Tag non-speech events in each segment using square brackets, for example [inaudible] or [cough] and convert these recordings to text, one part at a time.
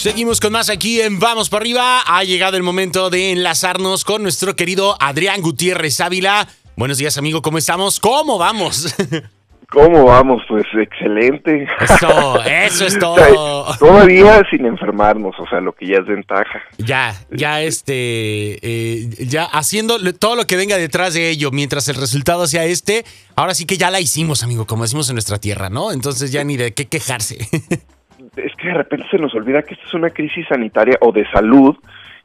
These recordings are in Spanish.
Seguimos con más aquí en Vamos para arriba. Ha llegado el momento de enlazarnos con nuestro querido Adrián Gutiérrez Ávila. Buenos días, amigo, ¿cómo estamos? ¿Cómo vamos? [laughs] ¿Cómo vamos? Pues excelente. Eso, eso es [laughs] todo. Todavía sin enfermarnos, o sea, lo que ya es ventaja. Ya, ya este, eh, ya haciendo todo lo que venga detrás de ello, mientras el resultado sea este, ahora sí que ya la hicimos, amigo, como decimos en nuestra tierra, ¿no? Entonces ya ni de qué quejarse. [laughs] Es que de repente se nos olvida que esta es una crisis sanitaria o de salud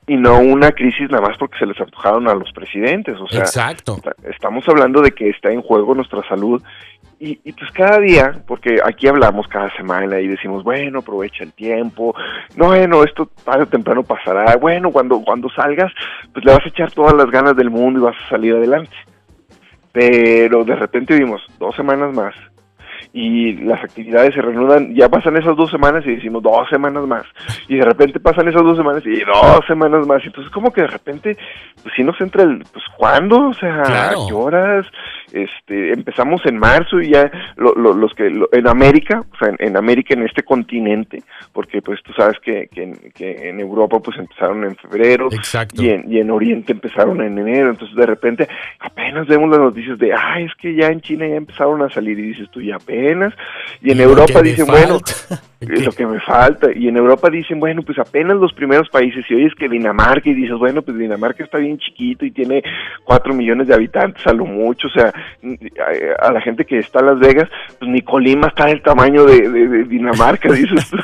y no una crisis nada más porque se les antojaron a los presidentes. O sea, Exacto. estamos hablando de que está en juego nuestra salud y, y, pues cada día, porque aquí hablamos cada semana y decimos, bueno, aprovecha el tiempo, no, bueno, esto tarde o temprano pasará, bueno, cuando, cuando salgas, pues le vas a echar todas las ganas del mundo y vas a salir adelante. Pero de repente vimos dos semanas más y las actividades se reanudan, ya pasan esas dos semanas y decimos dos semanas más, y de repente pasan esas dos semanas y dos semanas más, entonces como que de repente, pues si nos entra el, pues ¿cuándo? O sea, Claro. ¿a qué horas? Este, empezamos en marzo y ya lo- lo- los que, lo- en América, o sea, en, en América, en este continente, porque pues tú sabes que, que, en, que en Europa pues empezaron en febrero, Exacto. y en, y en Oriente empezaron en enero, entonces de repente apenas vemos las noticias de, ay, es que ya en China ya empezaron a salir y dices tú, ya apenas, y en Y lo Europa dicen, bueno, [laughs] es lo que me falta, y en Europa dicen, bueno, pues apenas los primeros países, y oyes que Dinamarca, y dices, bueno, pues Dinamarca está bien chiquito y tiene cuatro millones de habitantes a lo mucho, o sea, a, a la gente que está en Las Vegas, pues ni Colima está del tamaño de, de- de Dinamarca, [laughs] dices tú,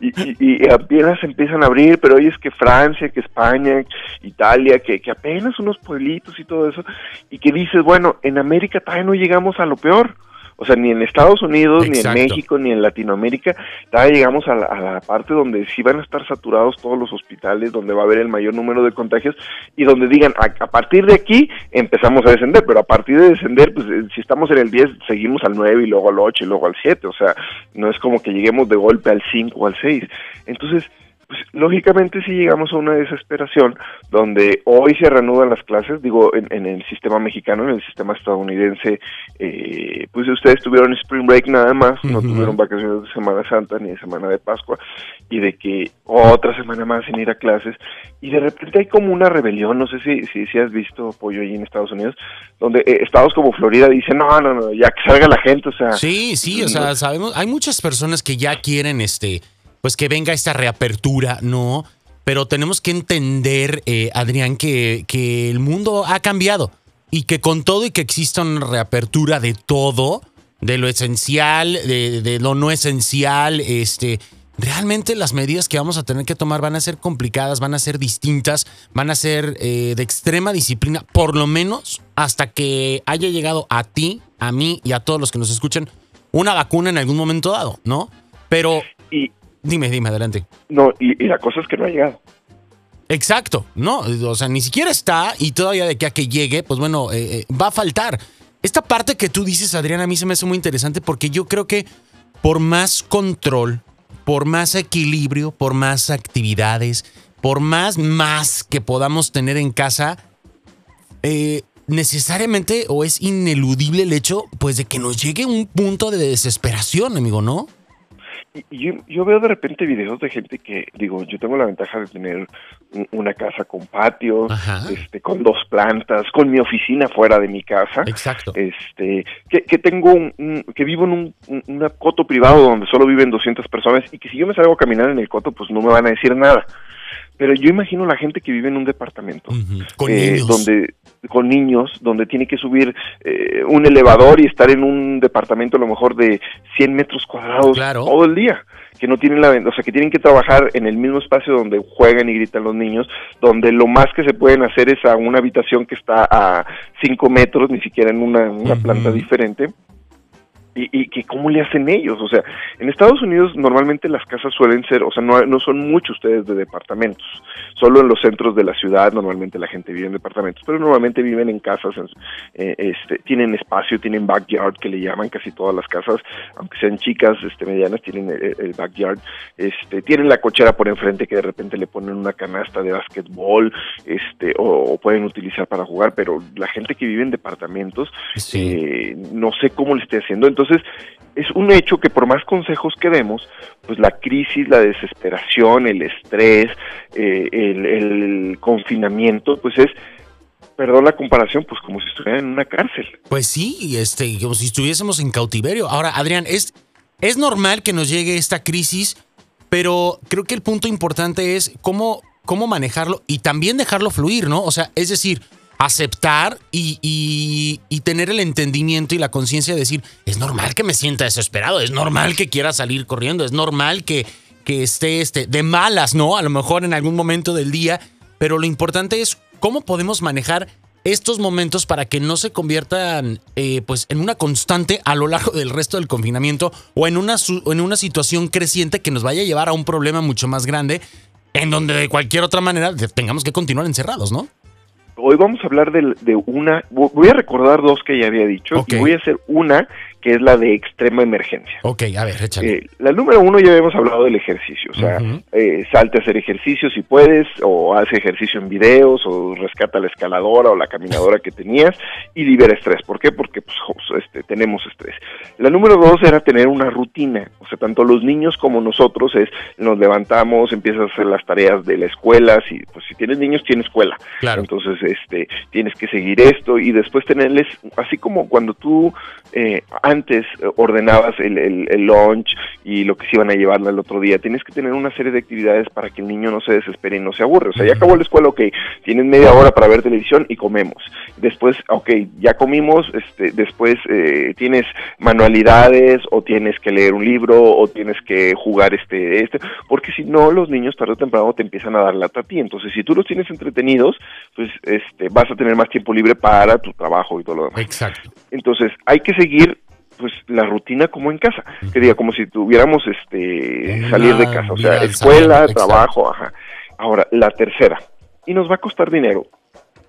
y, y- y apenas empiezan a abrir, pero oyes que Francia, que España, Italia, que, que apenas unos pueblitos y todo eso, y que dices, bueno, en América todavía no llegamos a lo peor. O sea, ni en Estados Unidos, ni en México, ni en Latinoamérica, todavía llegamos a la, a la parte donde sí van a estar saturados todos los hospitales, donde va a haber el mayor número de contagios y donde digan, a, a partir de aquí empezamos a descender, pero a partir de descender, pues eh, si estamos en el 10, seguimos al 9 y luego al 8 y luego al 7, o sea, no es como que lleguemos de golpe al 5 o al 6. Entonces, pues lógicamente sí llegamos a una desesperación donde hoy se reanudan las clases, digo, en, en el sistema mexicano, en el sistema estadounidense, eh, pues ustedes tuvieron spring break nada más, no tuvieron vacaciones de Semana Santa ni de Semana de Pascua, y de que otra semana más sin ir a clases, y de repente hay como una rebelión, no sé si, si, si has visto pollo ahí en Estados Unidos, donde eh, estados como Florida dicen, no, no, no, ya que salga la gente, o sea... Sí, sí, o sea, sabemos, hay muchas personas que ya quieren este, pues que venga esta reapertura, ¿no? Pero tenemos que entender, eh, Adrián, que, que el mundo ha cambiado y que con todo y que exista una reapertura de todo, de lo esencial, de, de lo no esencial, este, realmente las medidas que vamos a tener que tomar van a ser complicadas, van a ser distintas, van a ser eh, de extrema disciplina, por lo menos hasta que haya llegado a ti, a mí y a todos los que nos escuchan una vacuna en algún momento dado, ¿no? Pero dime, dime, adelante. no, y, y la cosa es que no ha llegado. Exacto, no, o sea, ni siquiera está y todavía de que a que llegue, pues bueno, eh, eh, va a faltar. Esta parte que tú dices, Adrián, a mí se me hace muy interesante porque yo creo que por más control, por más equilibrio, por más actividades, por más más que podamos tener en casa, eh, necesariamente o es ineludible el hecho, pues, de que nos llegue un punto de desesperación, amigo, ¿no? Yo, yo veo de repente videos de gente que, digo, yo tengo la ventaja de tener un- una casa con patio, Ajá. este, con dos plantas, con mi oficina fuera de mi casa, Exacto. este, que, que tengo un, un- que vivo en un, un una coto privado donde solo viven 200 personas y que si yo me salgo a caminar en el coto, pues no me van a decir nada. Pero yo imagino la gente que vive en un departamento, Ujú, Con eh, niños. donde con niños, donde tiene que subir eh, un elevador y estar en un departamento a lo mejor de 100 metros cuadrados Claro. todo el día, que no tienen la, o sea, que tienen que trabajar en el mismo espacio donde juegan y gritan los niños, donde lo más que se pueden hacer es a una habitación que está a 5 metros, ni siquiera en una, planta diferente. Y, y que cómo le hacen ellos, o sea, en Estados Unidos normalmente las casas suelen ser, o sea, no, no son muchos ustedes de departamentos, solo en los centros de la ciudad normalmente la gente vive en departamentos, pero normalmente viven en casas, en- eh, este, tienen espacio, tienen backyard que le llaman casi todas las casas, aunque sean chicas, este, medianas, tienen el, el backyard, este, tienen la cochera por enfrente que de repente le ponen una canasta de básquetbol, este, o, o pueden utilizar para jugar, pero la gente que vive en departamentos Sí. eh, no sé cómo le esté haciendo. Entonces, es un hecho que por más consejos que demos, pues la crisis, la desesperación, el estrés, eh, el, confinamiento, pues es perdón la comparación, pues como si estuviera en una cárcel. Pues sí, este, como si estuviésemos en cautiverio. Ahora, Adrián, es, es normal que nos llegue esta crisis, pero creo que el punto importante es cómo, cómo manejarlo y también dejarlo fluir, ¿no? O sea, es decir, aceptar y, tener el entendimiento y la conciencia de decir, es normal que me sienta desesperado, es normal que quiera salir corriendo, es normal que, que esté este, de malas, ¿no? A lo mejor en algún momento del día, pero lo importante es cómo podemos manejar estos momentos para que no se conviertan eh, pues en una constante a lo largo del resto del confinamiento o en una, en una situación creciente que nos vaya a llevar a un problema mucho más grande en donde de cualquier otra manera tengamos que continuar encerrados, ¿no? Hoy vamos a hablar de, de una, voy a recordar dos que ya había dicho y voy a hacer una que es la de extrema emergencia. Ok, a ver, échale. Eh, la número uno ya habíamos hablado del ejercicio, o sea, eh, salte a hacer ejercicio si puedes, o hace ejercicio en videos, o rescata la escaladora o la caminadora que tenías y libera estrés. ¿Por qué? Porque pues, este, tenemos estrés. La número dos era tener una rutina, o sea, tanto los niños como nosotros es, nos levantamos, empiezas a hacer las tareas de la escuela, si, pues si tienes niños tienes escuela, claro. entonces este, tienes que seguir esto y después tenerles, así como cuando tú eh, antes eh, ordenabas el, el, lunch y lo que se iban a llevarla el otro día. Tienes que tener una serie de actividades para que el niño no se desespere y no se aburre. O sea, ya acabó la escuela, ok, tienes media hora para ver televisión y comemos. Después, ok, ya comimos, este, después eh, tienes manualidades o tienes que leer un libro o tienes que jugar este, este, porque si no, los niños tarde o temprano te empiezan a dar lata a ti. Entonces, si tú los tienes entretenidos, pues este, vas a tener más tiempo libre para tu trabajo y todo lo demás. Exacto. Entonces, hay que seguir pues la rutina como en casa, que diga como si tuviéramos este salir de casa, o sea, escuela, trabajo, ajá. Ahora, la tercera, y nos va a costar dinero,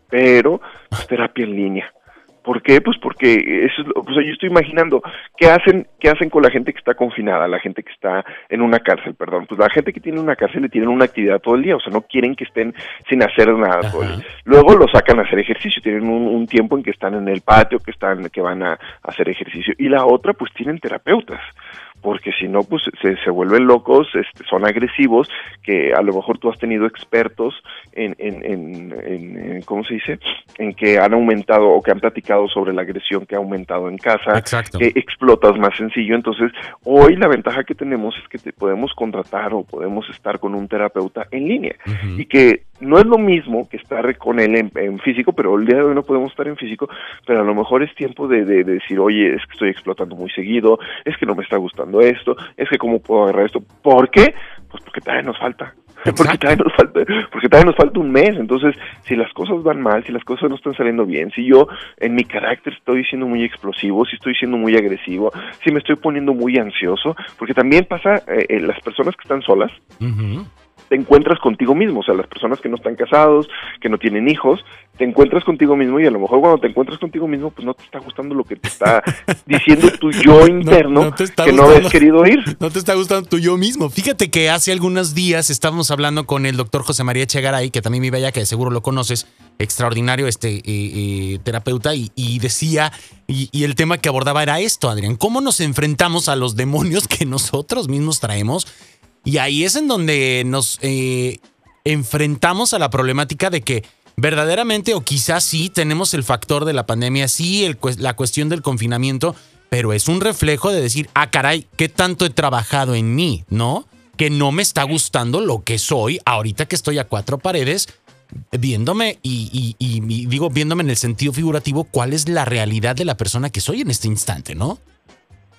pero pues, terapia en línea. ¿Por qué? Pues porque eso es, pues yo estoy imaginando qué hacen, qué hacen con la gente que está confinada, la gente que está en una cárcel, perdón. Pues la gente que tiene una cárcel le tienen una actividad todo el día, o sea, no quieren que estén sin hacer nada todo el día. Luego lo sacan a hacer ejercicio, tienen un, tiempo en que están en el patio, que están, que van a hacer ejercicio. Y la otra, pues tienen terapeutas porque si no, pues se, se vuelven locos, este, son agresivos, que a lo mejor tú has tenido expertos en, en, en, ¿cómo se dice? En que han aumentado o que han platicado sobre la agresión que ha aumentado en casa, que explotas más sencillo. Entonces, hoy la ventaja que tenemos es que te podemos contratar o podemos estar con un terapeuta en línea y que no es lo mismo que estar con él en, físico, pero el día de hoy no podemos estar en físico, pero a lo mejor es tiempo de, de decir, oye, es que estoy explotando muy seguido, es que no me está gustando esto, es que cómo puedo agarrar esto. ¿Por qué? Pues porque todavía nos falta. [laughs] Porque todavía, nos falta, porque todavía nos falta un mes. Entonces, si las cosas van mal, si las cosas no están saliendo bien, si yo en mi carácter estoy siendo muy explosivo, si estoy siendo muy agresivo, si me estoy poniendo muy ansioso, porque también pasa eh, eh las personas que están solas, te encuentras contigo mismo, o sea, las personas que no están casados, que no tienen hijos, te encuentras contigo mismo y a lo mejor cuando te encuentras contigo mismo, pues no te está gustando lo que te está [laughs] diciendo tu yo interno que no habías querido oír. No te está gustando tu yo mismo. Fíjate que hace algunos días estábamos hablando con el doctor José María Chegaray, que también vive allá, que seguro lo conoces, extraordinario este eh, eh, terapeuta, y, decía, y, y el tema que abordaba era esto, Adrián, ¿cómo nos enfrentamos a los demonios que nosotros mismos traemos? Y ahí es en donde nos eh, enfrentamos a la problemática de que verdaderamente o quizás sí tenemos el factor de la pandemia, sí la cuestión del confinamiento, pero es un reflejo de decir, ah, caray, ¿qué tanto he trabajado en mí? ¿No? Que no me está gustando lo que soy ahorita que estoy a cuatro paredes viéndome y, y, digo viéndome en el sentido figurativo cuál es la realidad de la persona que soy en este instante, ¿no?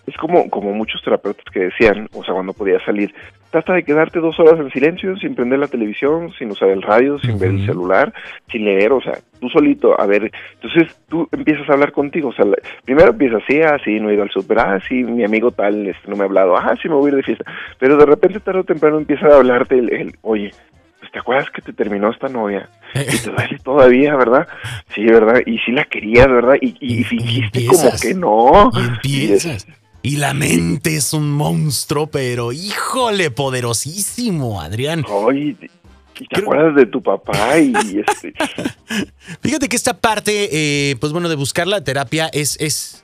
Es como, como muchos terapeutas que decían, o sea, cuando podía salir, trata de quedarte dos horas en silencio, sin prender la televisión, sin usar el radio, sin ver el celular, sin leer, o sea, tú solito, a ver, entonces tú empiezas a hablar contigo, o sea, primero empiezas así, así, no he ido al super, ah, sí, mi amigo tal este, no me ha hablado, ah, sí, me voy a ir de fiesta, pero de repente tarde o temprano empieza a hablarte el, oye, pues te acuerdas que te terminó esta novia y te duele todavía, ¿verdad? Sí, ¿verdad? Y sí la querías, ¿verdad? Y, y, fingiste como que no. Y empiezas. Y la mente es un monstruo, pero híjole, poderosísimo, Adrián. Ay, ¿te acuerdas de tu papá? Y este... [laughs] Fíjate que esta parte, eh, pues bueno, de buscar la terapia es, es,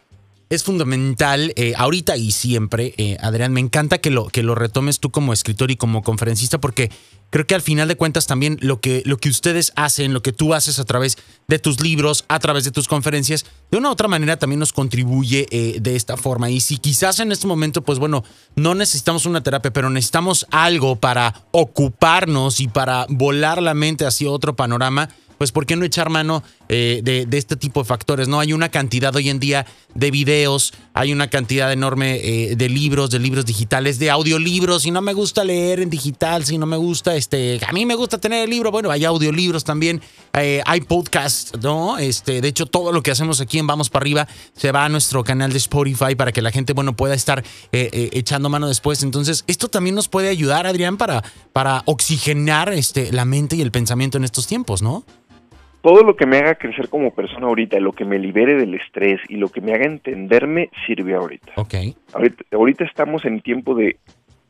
es fundamental eh, ahorita y siempre, eh, Adrián. Me encanta que lo, que lo retomes tú como escritor y como conferencista, porque creo que al final de cuentas también lo que, lo que ustedes hacen, lo que tú haces a través de tus libros, a través de tus conferencias, de una u otra manera también nos contribuye eh, de esta forma. Y si quizás en este momento, pues bueno, no necesitamos una terapia, pero necesitamos algo para ocuparnos y para volar la mente hacia otro panorama, pues ¿por qué no echar mano eh, de, este tipo de factores? ¿no? Hay una cantidad hoy en día de videos, hay una cantidad enorme eh, de libros, de libros digitales, de audiolibros. Si no me gusta leer en digital, si no me gusta, este, a mí me gusta tener el libro, bueno, hay audiolibros también, eh, hay podcasts, ¿no? Este, de hecho, todo lo que hacemos aquí en Vamos para Arriba se va a nuestro canal de Spotify para que la gente, bueno, pueda estar echando mano después. Entonces, esto también nos puede ayudar, Adrián, para, para oxigenar este, la mente y el pensamiento en estos tiempos, ¿no? Todo lo que me haga crecer como persona ahorita, lo que me libere del estrés y lo que me haga entenderme sirve ahorita. Ok. Ahorita, ahorita estamos en tiempo de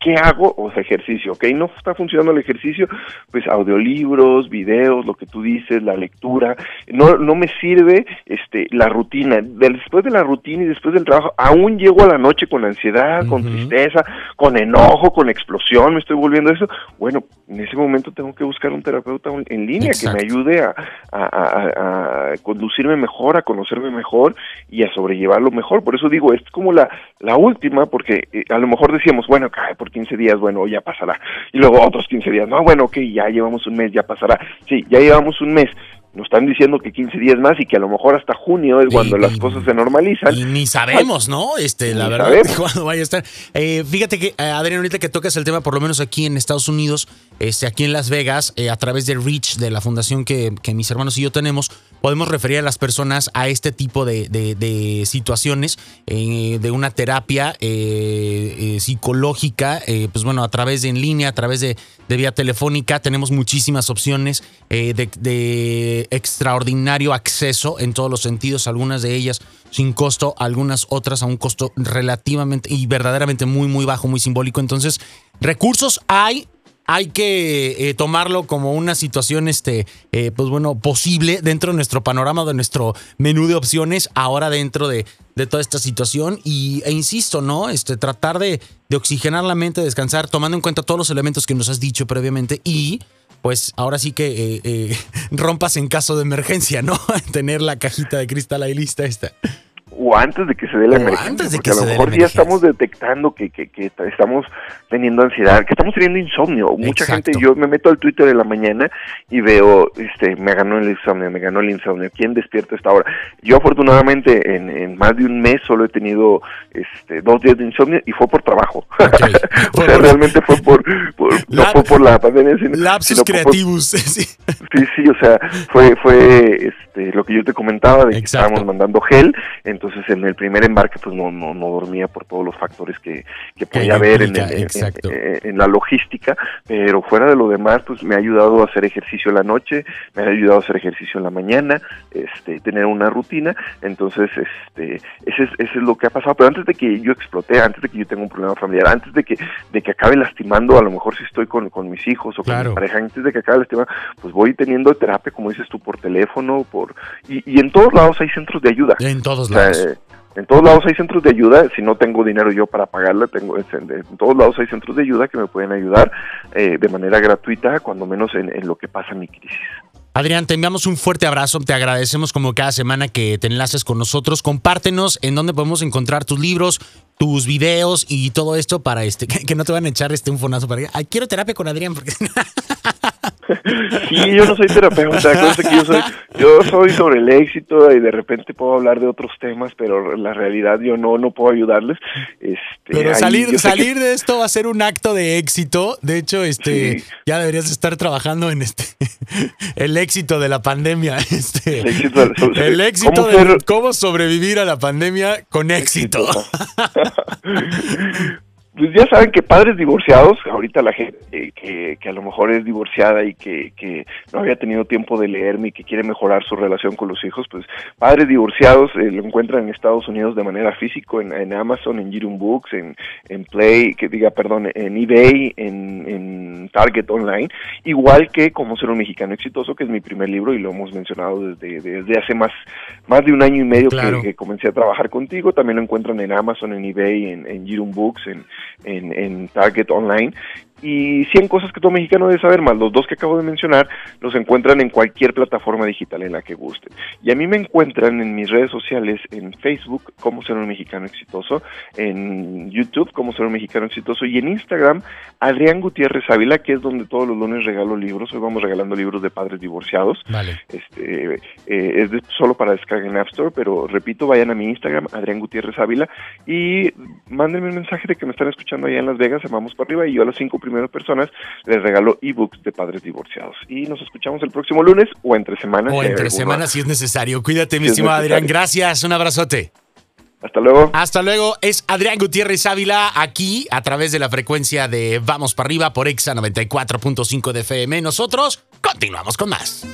¿qué hago? O sea, ejercicio, ¿ok? No está funcionando el ejercicio, pues audiolibros, videos, lo que tú dices, la lectura. No, no me sirve este, la rutina. Después de la rutina y después del trabajo, aún llego a la noche con ansiedad, con tristeza, con enojo, con explosión, me estoy volviendo eso. Bueno, en ese momento tengo que buscar un terapeuta en línea que me ayude a, a, conducirme mejor, a conocerme mejor y a sobrellevarlo mejor. Por eso digo, es como la, la última, porque eh, a lo mejor decíamos, bueno, por 15 días, bueno, ya pasará. Y luego otros 15 días, no, bueno, ok, ya llevamos un mes, ya pasará. Sí, ya llevamos un mes. Nos están diciendo que 15 días más y que a lo mejor hasta junio es cuando las cosas se normalizan. Y ni sabemos, ¿no? Este, la verdad, [laughs] cuándo vaya a estar. Eh, fíjate que, eh, Adrián, ahorita que tocas el tema, por lo menos aquí en Estados Unidos, este, aquí en Las Vegas, eh, a través de Reach, de la fundación que, que, mis hermanos y yo tenemos, podemos referir a las personas a este tipo de, de, situaciones, de una terapia psicológica, pues bueno, a través de en línea, a través de, vía telefónica, tenemos muchísimas opciones de extraordinario acceso en todos los sentidos, algunas de ellas sin costo, algunas otras a un costo relativamente y verdaderamente muy, muy bajo, muy simbólico. Entonces, recursos hay, hay que eh, tomarlo como una situación, este, eh, pues bueno, posible dentro de nuestro panorama, de nuestro menú de opciones, ahora dentro de, de toda esta situación. Y, e insisto, ¿no? Este, tratar de, de oxigenar la mente, descansar, tomando en cuenta todos los elementos que nos has dicho previamente y pues ahora sí que eh, eh, [laughs] rompas en caso de emergencia, ¿no? [laughs] Tener la cajita de cristal ahí lista esta o antes de que se dé la emergencia, porque a lo mejor ya estamos detectando que, que, que, estamos teniendo ansiedad, que estamos teniendo insomnio. Mucha gente, yo me meto al Twitter de la mañana y veo, este, me ganó el insomnio, me ganó el insomnio. ¿Quién despierta a esta hora? Yo afortunadamente en, más de un mes solo he tenido este, dos días de insomnio y fue por trabajo. [laughs] o sea, realmente fue por, [laughs] no fue por la pandemia, sino, lapsus creativus. [laughs] sí. sí, o sea, fue, fue este, lo que yo te comentaba de que estábamos mandando gel, entonces entonces en el primer embarque pues no, no, no dormía por todos los factores que, que podía haber en, en, la logística, pero fuera de lo demás pues me ha ayudado a hacer ejercicio en la noche, me ha ayudado a hacer ejercicio en la mañana, este, tener una rutina, entonces este, ese es, ese es lo que ha pasado, pero antes de que yo exploté, antes de que yo tenga un problema familiar, antes de que, de que acabe lastimando, a lo mejor si estoy con, con mis hijos o con mi pareja, antes de que acabe lastimando, pues voy teniendo terapia, como dices tú, por teléfono, por y, y en todos lados hay centros de ayuda. En todos lados en todos lados hay centros de ayuda, si no tengo dinero yo para pagarla, tengo en, todos lados hay centros de ayuda que me pueden ayudar eh, de manera gratuita, cuando menos en, lo que pasa en mi crisis. Adrián, te enviamos un fuerte abrazo, te agradecemos como cada semana que te enlaces con nosotros. Compártenos en dónde podemos encontrar tus libros, tus videos y todo esto para este [laughs] que, no te van a echar este un fonazo para Ay, quiero terapia con Adrián porque [laughs] Sí, yo no soy terapeuta, que yo soy, yo soy sobre el éxito y de repente puedo hablar de otros temas, pero la realidad yo no, no puedo ayudarles. Este, pero salir, salir de esto va a ser un acto de éxito. De hecho, este, ya deberías estar trabajando en este, [laughs] el éxito de la pandemia. [laughs] Este, el éxito, de cómo sobrevivir a la pandemia con éxito. [laughs] pues ya saben que padres divorciados, ahorita la gente que, que, a lo mejor es divorciada y que, que, no había tenido tiempo de leerme y que quiere mejorar su relación con los hijos, pues padres divorciados eh, lo encuentran en Estados Unidos de manera físico, en, en Amazon, en Jirum Books, en, en, Play, que diga, perdón, en eBay, en, en Target Online, igual que Como ser un mexicano exitoso, que es mi primer libro y lo hemos mencionado desde, desde hace más, más de un año y medio que, que, comencé a trabajar contigo, también lo encuentran en Amazon, en eBay, en, en Jirum Books, en en, Target Online y 100 cosas que todo mexicano debe saber, más los dos que acabo de mencionar, los encuentran en cualquier plataforma digital en la que gusten. Y a mí me encuentran en mis redes sociales, en Facebook, como ser un mexicano exitoso, en YouTube, como ser un mexicano exitoso, y en Instagram, Adrián Gutiérrez Ávila, que es donde todos los lunes regalo libros. Hoy vamos regalando libros de padres divorciados. Vale. Este, eh, es de, solo para descargar en App Store, pero repito, vayan a mi Instagram, Adrián Gutiérrez Ávila, y mándenme un mensaje de que me están escuchando allá en Las Vegas, vamos para arriba, y yo a los cinco primeras personas les regaló ebooks de padres divorciados. Y nos escuchamos el próximo lunes o entre semanas. O entre semanas si es necesario. Cuídate, mi estimado Adrián. Gracias, un abrazote. Hasta luego. Hasta luego. Es Adrián Gutiérrez Ávila aquí a través de la frecuencia de Vamos para arriba por Exa 94.5 de FM. Nosotros continuamos con más.